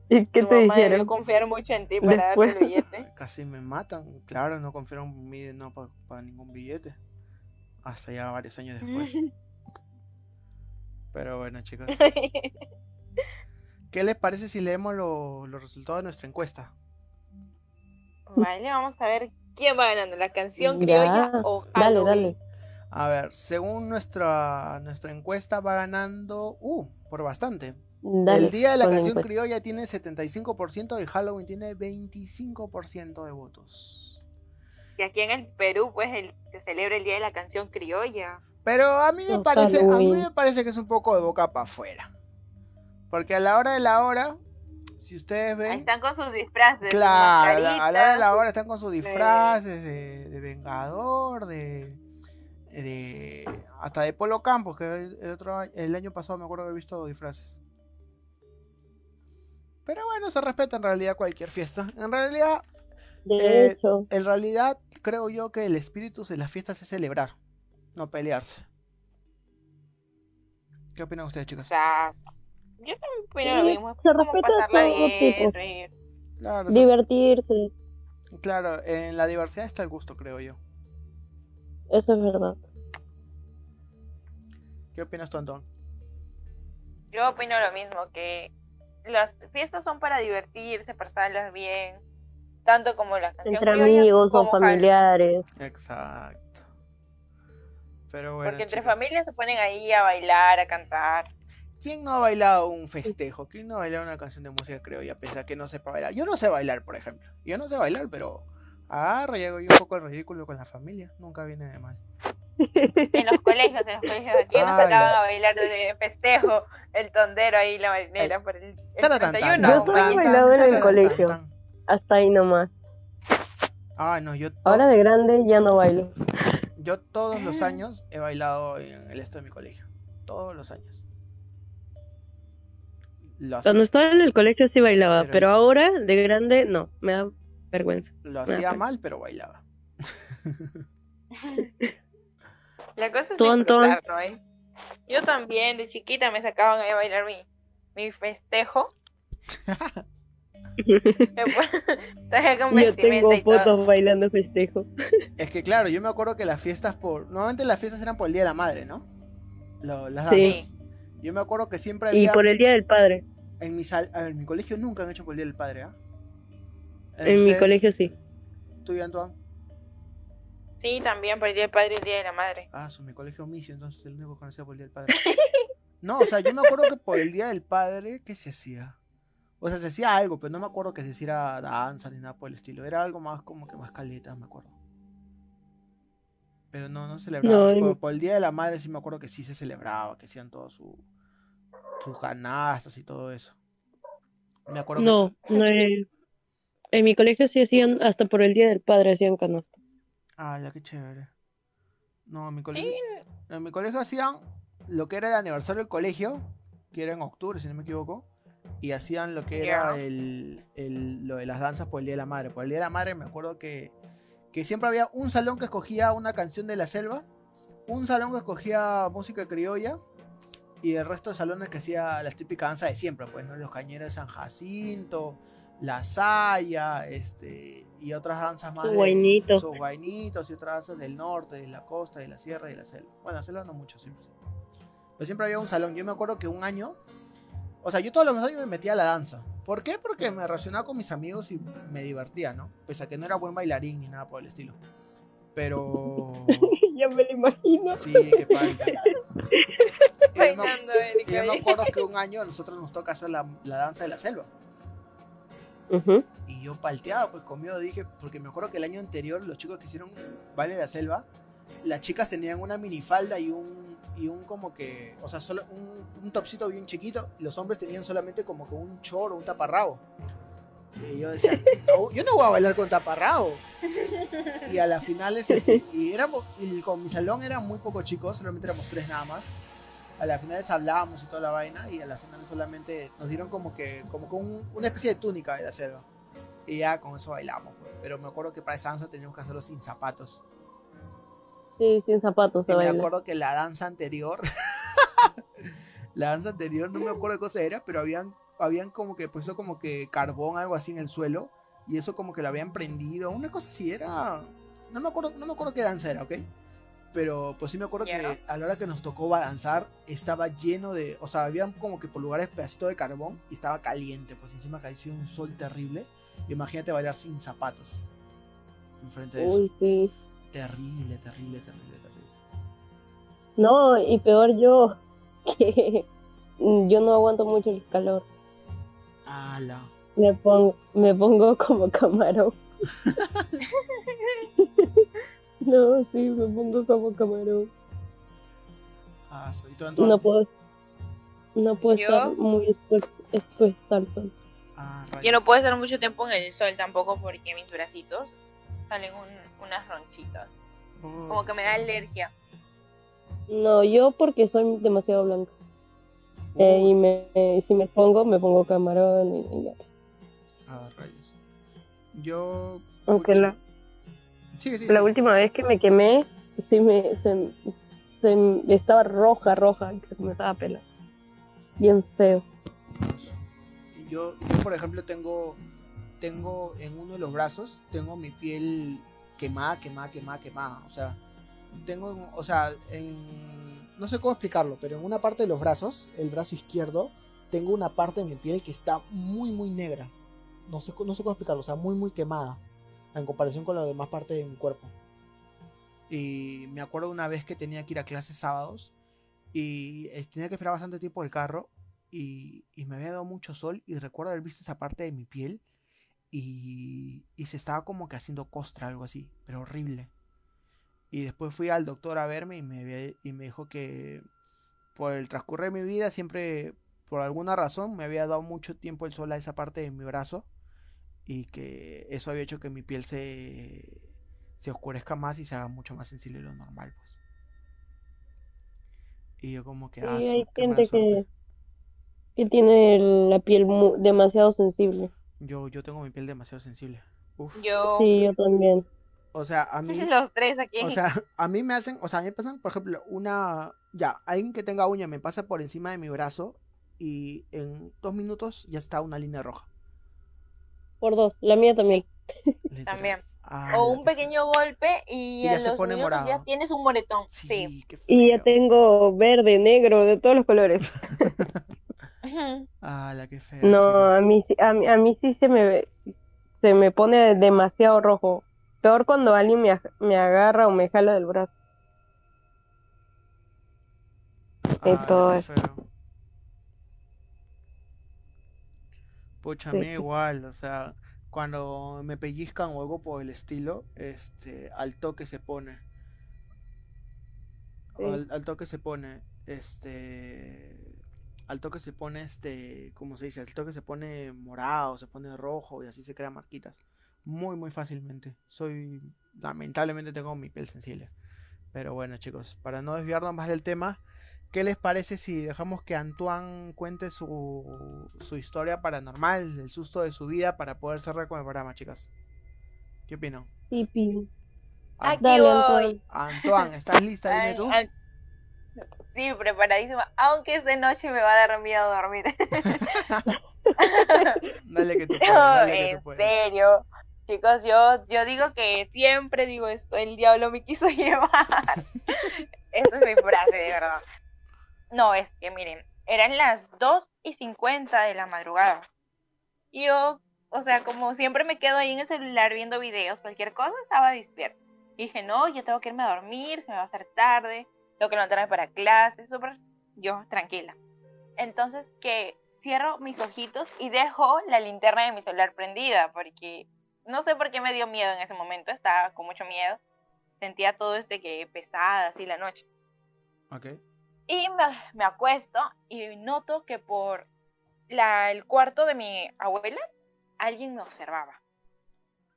¿Y qué tu te mamá dijeron? confiar mucho en ti para darte el billete. Casi me matan. Claro, no confiaron en mí no para ningún billete. Hasta ya varios años después. Pero bueno, chicos. ¿Qué les parece si leemos lo- los resultados de nuestra encuesta? Vale, vamos a ver quién va ganando, la canción Ya, criolla o Dale, Halloween. dale. A ver, según nuestra, nuestra encuesta va ganando, uh, por bastante. Dale, el día de la canción encuesta. criolla tiene 75% y Halloween tiene 25% de votos. Y aquí en el Perú, pues, el, se celebra el Día de la Canción Criolla. Pero a mí me Oh, parece, a mí me parece que es un poco de boca para afuera. Porque a la hora de la hora, si ustedes Ahí ven, están con sus disfraces. claro, a la, a la hora de la hora están con sus disfraces de, de Vengador, de, de hasta de Polo Campos, que el, el otro año- el año pasado me acuerdo haber visto disfraces. Pero bueno, se respeta en realidad cualquier fiesta. En realidad, De Eh, hecho, en realidad creo yo que el espíritu de las fiestas es celebrar, no pelearse. ¿Qué opinan ustedes, O chicos? Yo también opino lo mismo. Se como respeta pasarla todo bien, reír. Claro, divertirse, claro, en la diversidad está el gusto, creo yo. eso es verdad. ¿Qué opinas tú, Antón? Yo opino lo mismo, que las fiestas son para divertirse, pasarlas bien, tanto como la canción Entre amigos o Halloween. familiares. Exacto. Pero bueno, Porque entre chicos, familias se ponen ahí a bailar, a cantar. ¿Quién no ha bailado un festejo? ¿Quién no ha bailado una canción de música, creo, y a pesar que no sepa bailar? Yo no sé bailar, por ejemplo. Yo no sé bailar, pero agarro y hago yo un poco el ridículo con la familia. Nunca viene de mal. En los colegios, en los colegios aquí nos sacaban a bailar de festejo, el tondero ahí, la marinera, por el, el Taratán, 31. Yo solo he bailado en el colegio. tan. Hasta ahí nomás. Ah, no, yo, Ahora de grande ya no bailo. Yo todos los años he bailado en el esto de mi colegio. Todos los años. Lo, hacía- Cuando estaba en el colegio sí bailaba, Pero- pero ahora de grande no, me da vergüenza. lo hacía mal, pero bailaba. La cosa es Antón. disfrutarlo, ¿eh? Yo también, de chiquita me sacaban a bailar mi, mi festejo. Traje con Yo tengo y todo. fotos bailando festejo. Es que claro, yo me acuerdo que las fiestas por... Normalmente las fiestas eran por el Día de la Madre, ¿no? Lo- las Sí. danzas. Yo me acuerdo que siempre Y había... por el Día del Padre. En mi, sal... a ver, en mi colegio nunca han hecho por el Día del Padre, ¿ah? En mi colegio sí. ¿Tú y Antoine? Sí, también por el día del padre y el día de la madre. Ah, su mi colegio misio, entonces el único que conocía por el Día del Padre. No, o sea, yo me acuerdo que por el Día del Padre, ¿qué se hacía? O sea, se hacía algo, pero no me acuerdo que se hiciera danza ni nada por el estilo. Era algo más como que más caleta, me acuerdo. Pero no, no celebraba. No, por, por el Día de la Madre sí me acuerdo que sí se celebraba, que hacían todo su sus canastas y todo eso. Me acuerdo que- No, no eh, En mi colegio sí hacían, hasta por el Día del Padre hacían canasta. Ah, ya qué chévere. No, en mi colegio. En mi colegio hacían lo que era el aniversario del colegio, que era en octubre, si no me equivoco. Y hacían lo que era el- lo de las danzas por el Día de la Madre. Por el Día de la Madre me acuerdo que, que siempre había un salón que escogía una canción de la selva, un salón que escogía música criolla, y el resto de salones que hacía las típicas danzas de siempre, pues, ¿no? Los cañeros de San Jacinto, la saya, este, y otras danzas más. Sus guainitos. Sus guainitos y otras danzas del norte, de la costa, de la sierra y de la selva. Bueno, la selva no mucho, siempre. siempre. Pero siempre había un salón. Yo me acuerdo que un año, o sea, yo todos los años me metía a la danza. ¿Por qué? Porque me relacionaba con mis amigos y me divertía, ¿no? Pese a que no era buen bailarín ni nada por el estilo. Pero. ya me lo imagino. Sí, qué padre. Y yo me- Bailando, Erika, yo me acuerdo que un año a nosotros nos toca hacer la, la danza de la selva. Ujú. Y yo palteado, pues conmigo dije, porque me acuerdo que el año anterior los chicos que hicieron baile de la selva, las chicas tenían una minifalda y un, y un como que, o sea, solo un, un topsito bien chiquito, y los hombres tenían solamente como que un chor o un taparrabo. Y yo decía, no, yo no voy a bailar con taparrabo. Y a las finales, este, y éramos, y con mi salón eran muy pocos chicos, solamente éramos tres nada más. A las finales hablábamos y toda la vaina, y a las finales solamente nos dieron como que, como que un- una especie de túnica de la selva. Y ya con eso bailamos, pues. Pero me acuerdo que para esa danza teníamos que hacerlo sin zapatos. Sí, sin zapatos Y me baila. acuerdo que la danza anterior, la danza anterior, no me acuerdo qué cosa era, pero habían, habían como que puesto como que carbón, algo así en el suelo, y eso como que lo habían prendido, una cosa así, era... No me acuerdo, no me acuerdo qué danza era, ¿ok? Pero pues sí me acuerdo que a la hora que nos tocó danzar estaba lleno de, o sea, habían como que por lugares pedacito de carbón y estaba caliente, pues encima cayó un sol terrible. Imagínate bailar sin zapatos. Enfrente de eso. Uy, sí. Terrible, terrible, terrible, terrible. No, y peor yo, que yo no aguanto mucho el calor. Ala. Me pongo, me pongo como camarón. No, sí, me pongo como camarón. Ah, soy todo No puedo, no puedo ¿Yo? estar muy expuesta expuesta al sol. Ah, Yo no puedo estar mucho tiempo en el sol tampoco porque mis bracitos salen un- unas ronchitas. Oh, Como que me da alergia. No, yo porque soy demasiado blanca. Eh, y me, eh, si me pongo, me pongo camarón y, y ya. Ah, rayos. Yo. Aunque la, Sigue, sigue, la última vez que me quemé, sí me, se, se- estaba roja, roja, que se me estaba pela. Bien feo. Yo, yo, por ejemplo, tengo. Tengo en uno de los brazos, tengo mi piel quemada, quemada, quemada, quemada. O sea, tengo, o sea, en, no sé cómo explicarlo, pero en una parte de los brazos, el brazo izquierdo, tengo una parte de mi piel que está muy, muy negra. No sé, no sé cómo explicarlo, o sea, muy, muy quemada en comparación con la demás parte de mi cuerpo. Y me acuerdo una vez que tenía que ir a clases sábados y eh, tenía que esperar bastante tiempo el carro y, y me había dado mucho sol y recuerdo haber visto esa parte de mi piel y, y se estaba como que haciendo costra, algo así, pero horrible. Y después fui al doctor a verme y me, y me dijo que por el transcurso de mi vida siempre, por alguna razón, me había dado mucho tiempo el sol a esa parte de mi brazo y que eso había hecho que mi piel se, se oscurezca más y se haga mucho más sensible de lo normal, pues. Y yo como que... Sí, ah, hay gente que, que tiene la piel mu- demasiado sensible. Yo, yo tengo mi piel demasiado sensible. Uf. Yo, Sí, yo también. O sea, a mí... los tres aquí. O sea, a mí me hacen, o sea, a mí me pasan, por ejemplo, una, ya, alguien que tenga uña me pasa por encima de mi brazo y en dos minutos ya está una línea roja. Por dos. La mía también. literal. También. Ah, o un que pequeño golpe y, Y ya a se pone minutos ya morado. tienes un moretón. Sí, Y ya tengo verde, negro, de todos los colores. Ah, la que feo. No, chicos. a mí, sí- a mí, a mí sí se me, se me pone demasiado rojo. Peor cuando alguien me, me agarra o me jala del brazo. Ah, todo eso. feo. Pucha, a mí sí. igual, o sea, cuando me pellizcan o algo por el estilo, este, al toque se pone. Sí. Al, al toque se pone, este, al toque se pone, este, ¿cómo se dice? Al toque se pone morado, se pone rojo y así se crean marquitas. Muy, muy fácilmente. Soy, lamentablemente tengo mi piel sensible. Pero bueno, chicos, para no desviarnos más del tema, ¿qué les parece si dejamos que Antoine cuente su, su historia paranormal, el susto de su vida, para poder cerrar con el programa, chicas? ¿Qué opinan? Sí. An- Aquí Dale, voy. Antoine. ¿estás lista? Dime tú. Sí, preparadísima. Aunque es de noche me va a dar miedo dormir. Dale que tú puedes, No, dale que en tú puedes. serio. Chicos, yo, yo digo que siempre digo esto, el diablo me quiso llevar. Esa es mi frase, de verdad. No, es que miren, eran las 2 y 50 de la madrugada. Y yo, o sea, como siempre me quedo ahí en el celular viendo videos, cualquier cosa, estaba despierta. Dije, no, yo tengo que irme a dormir, se me va a hacer tarde, tengo que levantarme para clases, súper, yo tranquila. Entonces que cierro mis ojitos y dejo la linterna de mi celular prendida, porque no sé por qué me dio miedo en ese momento, estaba con mucho miedo, sentía todo este que pesada así la noche. Ok. Y me, me acuesto y noto que por la, el cuarto de mi abuela alguien me observaba.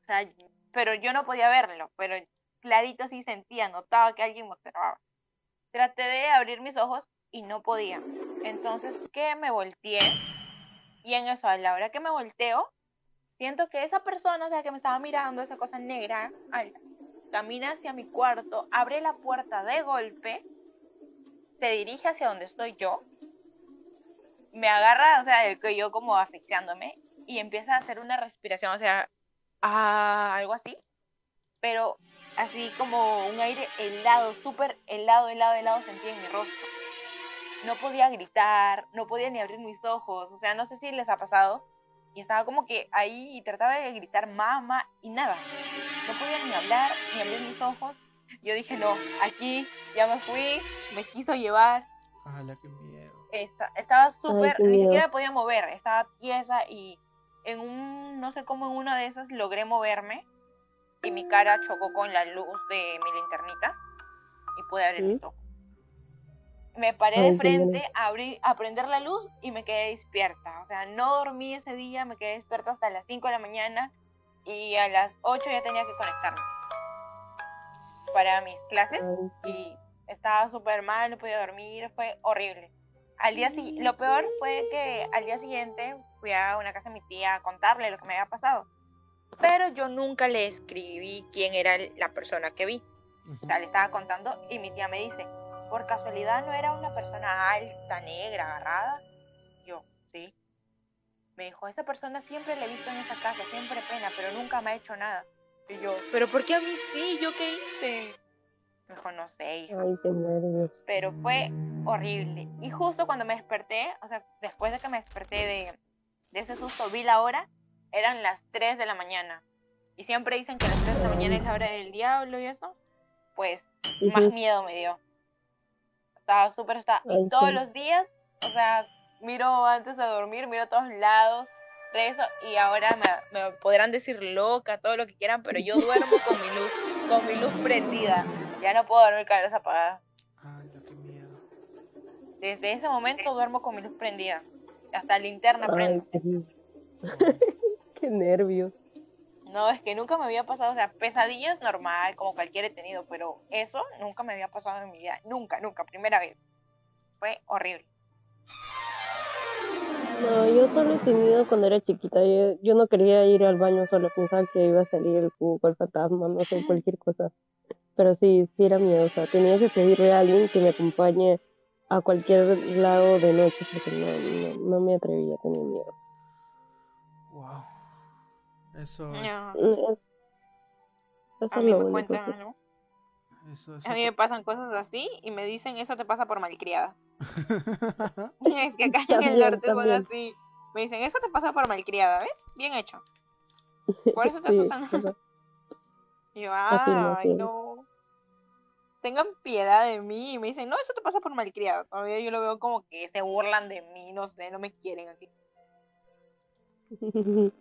O sea, pero yo no podía verlo, pero clarito sí sentía, notaba que alguien me observaba. Traté de abrir mis ojos y no podía. Entonces, que me volteé y en eso, a la hora que me volteo, siento que esa persona, o sea, que me estaba mirando, esa cosa negra, camina hacia mi cuarto, abre la puerta de golpe se dirige hacia donde estoy yo, me agarra, o sea, el que yo como asfixiándome y empieza a hacer una respiración, o sea, ah, algo así, pero así como un aire helado, súper helado, helado, helado sentí en mi rostro. No podía gritar, no podía ni abrir mis ojos, o sea, no sé si les ha pasado. Y estaba como que ahí y trataba de gritar mamá y nada. No podía ni hablar, ni abrir mis ojos. Yo dije, no, aquí ya me fui, me quiso llevar. Ala, qué miedo. Esta- estaba súper, ni siquiera podía mover, estaba tiesa y en un, no sé cómo en una de esas logré moverme y mi cara chocó con la luz de mi linternita y pude abrir ¿Sí? mis ojos. Me paré Ay, de frente, abrí, a prender la luz y me quedé despierta. O sea, no dormí ese día, me quedé despierta hasta las 5 de la mañana y a las 8 ya tenía que conectarme para mis clases y estaba súper mal, no podía dormir, fue horrible. Al día si- lo peor fue que al día siguiente fui a una casa de mi tía a contarle lo que me había pasado. Pero yo nunca le escribí quién era la persona que vi. O sea, le estaba contando y mi tía me dice, por casualidad no era una persona alta, negra, agarrada. Yo, sí. Me dijo, esa persona siempre la he visto en esa casa, siempre pena, pero nunca me ha hecho nada. Y yo, pero ¿por qué a mí sí? ¿Yo qué hice? Me dijo, no sé, ay, qué nervios. pero fue horrible. Y justo cuando me desperté, o sea, después de que me desperté de, de ese susto, vi la hora, eran las 3 de la mañana. Y siempre dicen que las 3 de la mañana es la hora del diablo y eso. Pues más miedo me dio. Estaba súper estaba Y todos los días, o sea, miro antes de dormir, miro a todos lados, rezo, y ahora me, me podrán decir loca, todo lo que quieran, pero yo duermo con mi luz, con mi luz prendida. Ya no puedo dormir con la luz apagada. Ala, qué miedo. Desde ese momento duermo con mi luz prendida. Hasta linterna Ay, prendo. qué, qué nervios. No, es que nunca me había pasado, o sea, pesadillas normal, como cualquiera he tenido, pero eso nunca me había pasado en mi vida. Nunca, nunca, primera vez. Fue horrible. No, yo solo he tenido cuando era chiquita. Yo, yo no quería ir al baño solo, pensaba que iba a salir el cubo, el fantasma, no sé, cualquier cosa. Pero sí, sí era miedosa. Tenía que pedirle a alguien que me acompañe a cualquier lado de noche porque no, no, no me atrevía, tenía miedo. Wow. Eso es. No, Mm, Eso a es mí me cuentan, que- A mí me pasan cosas así y me dicen eso te pasa por malcriada. Es que acá en el También, norte son así. Me dicen, eso te pasa por malcriada, ¿ves? Bien hecho. Por eso te Sí, eso. Yo, ay, no. Tengan piedad de mí. Y me dicen, no, eso te pasa por malcriada. Todavía yo lo veo como que se burlan de mí, no sé, no me quieren aquí.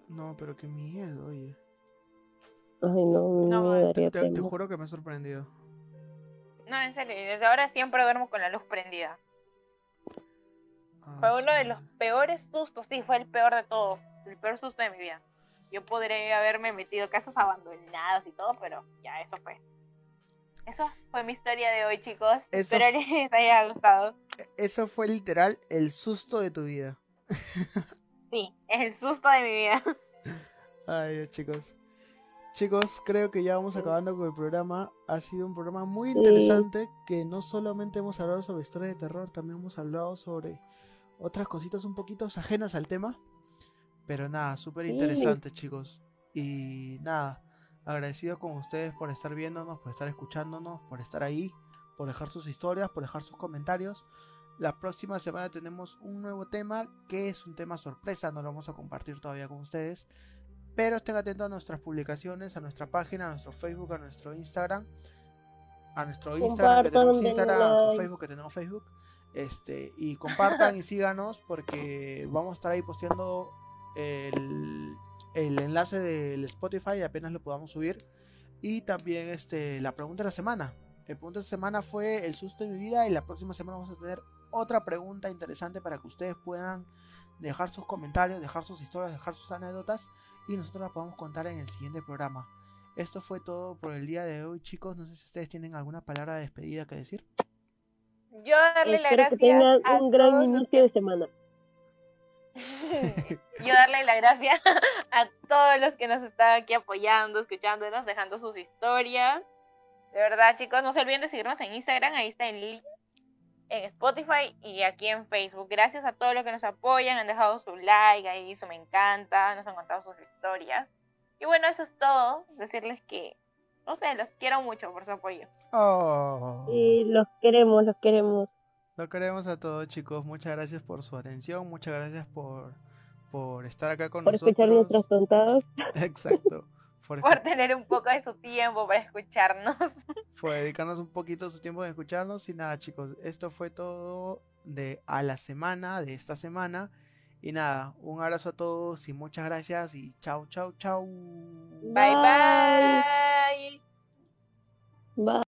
No, pero qué miedo, oye. Ay, no, No, me te- daría Te, te pena. juro que me ha sorprendido. No, en serio, desde ahora siempre duermo con la luz prendida. Ah, Fue uno de los peores sustos, sí, fue el peor de todos. El peor susto de mi vida. Yo podría haberme metido casas abandonadas y todo, pero ya, eso fue. Eso fue mi historia de hoy, chicos. Eso Espero les haya gustado. Eso fue literal el susto de tu vida. Sí, el susto de mi vida. Ay, Dios, chicos. Chicos, creo que ya vamos acabando con el programa. Ha sido un programa muy interesante que no solamente hemos hablado sobre historias de terror, también hemos hablado sobre otras cositas un poquito ajenas al tema. Pero nada, súper interesante, chicos. Y nada, agradecido con ustedes por estar viéndonos, por estar escuchándonos, por estar ahí, por dejar sus historias, por dejar sus comentarios. La próxima semana tenemos un nuevo tema que es un tema sorpresa, no lo vamos a compartir todavía con ustedes. Pero estén atentos a nuestras publicaciones, a nuestra página, a nuestro Facebook, a nuestro Instagram. A nuestro Instagram que tenemos Instagram, a nuestro. Facebook que tenemos Facebook. Este, y compartan y síganos porque vamos a estar ahí posteando el, el enlace del Spotify apenas lo podamos subir. Y también este, la pregunta de la semana. El pregunta de la semana fue el susto de mi vida y la próxima semana vamos a tener otra pregunta interesante para que ustedes puedan dejar sus comentarios, dejar sus historias, dejar sus anécdotas y nosotros las podamos contar en el siguiente programa. Esto fue todo por el día de hoy, chicos. No sé si ustedes tienen alguna palabra de despedida que decir. Yo darle las Espero que gracias tengan a un gran todos los inicio de semana. Yo darle las gracias a todos los que nos están aquí apoyando, escuchándonos, dejando sus historias. De verdad, chicos, no se olviden de seguirnos en Instagram, ahí está el link en Spotify y aquí en Facebook. Gracias a todos los que nos apoyan, han dejado su like ahí, su me encanta, nos han contado sus historias. Y bueno, eso es todo. Decirles que, no sé, los quiero mucho por su apoyo. Oh. Y los queremos, los queremos. Lo queremos a todos, chicos. Muchas gracias por su atención. Muchas gracias por, por estar acá con Por nosotros. escuchar nuestras tontadas. Exacto. Por, Por tener un poco de su tiempo para escucharnos. por dedicarnos un poquito de su tiempo en escucharnos. Y nada, chicos, esto fue todo de a la semana, de esta semana. Y nada, un abrazo a todos y muchas gracias y chau, chau, chau. Bye bye. Bye.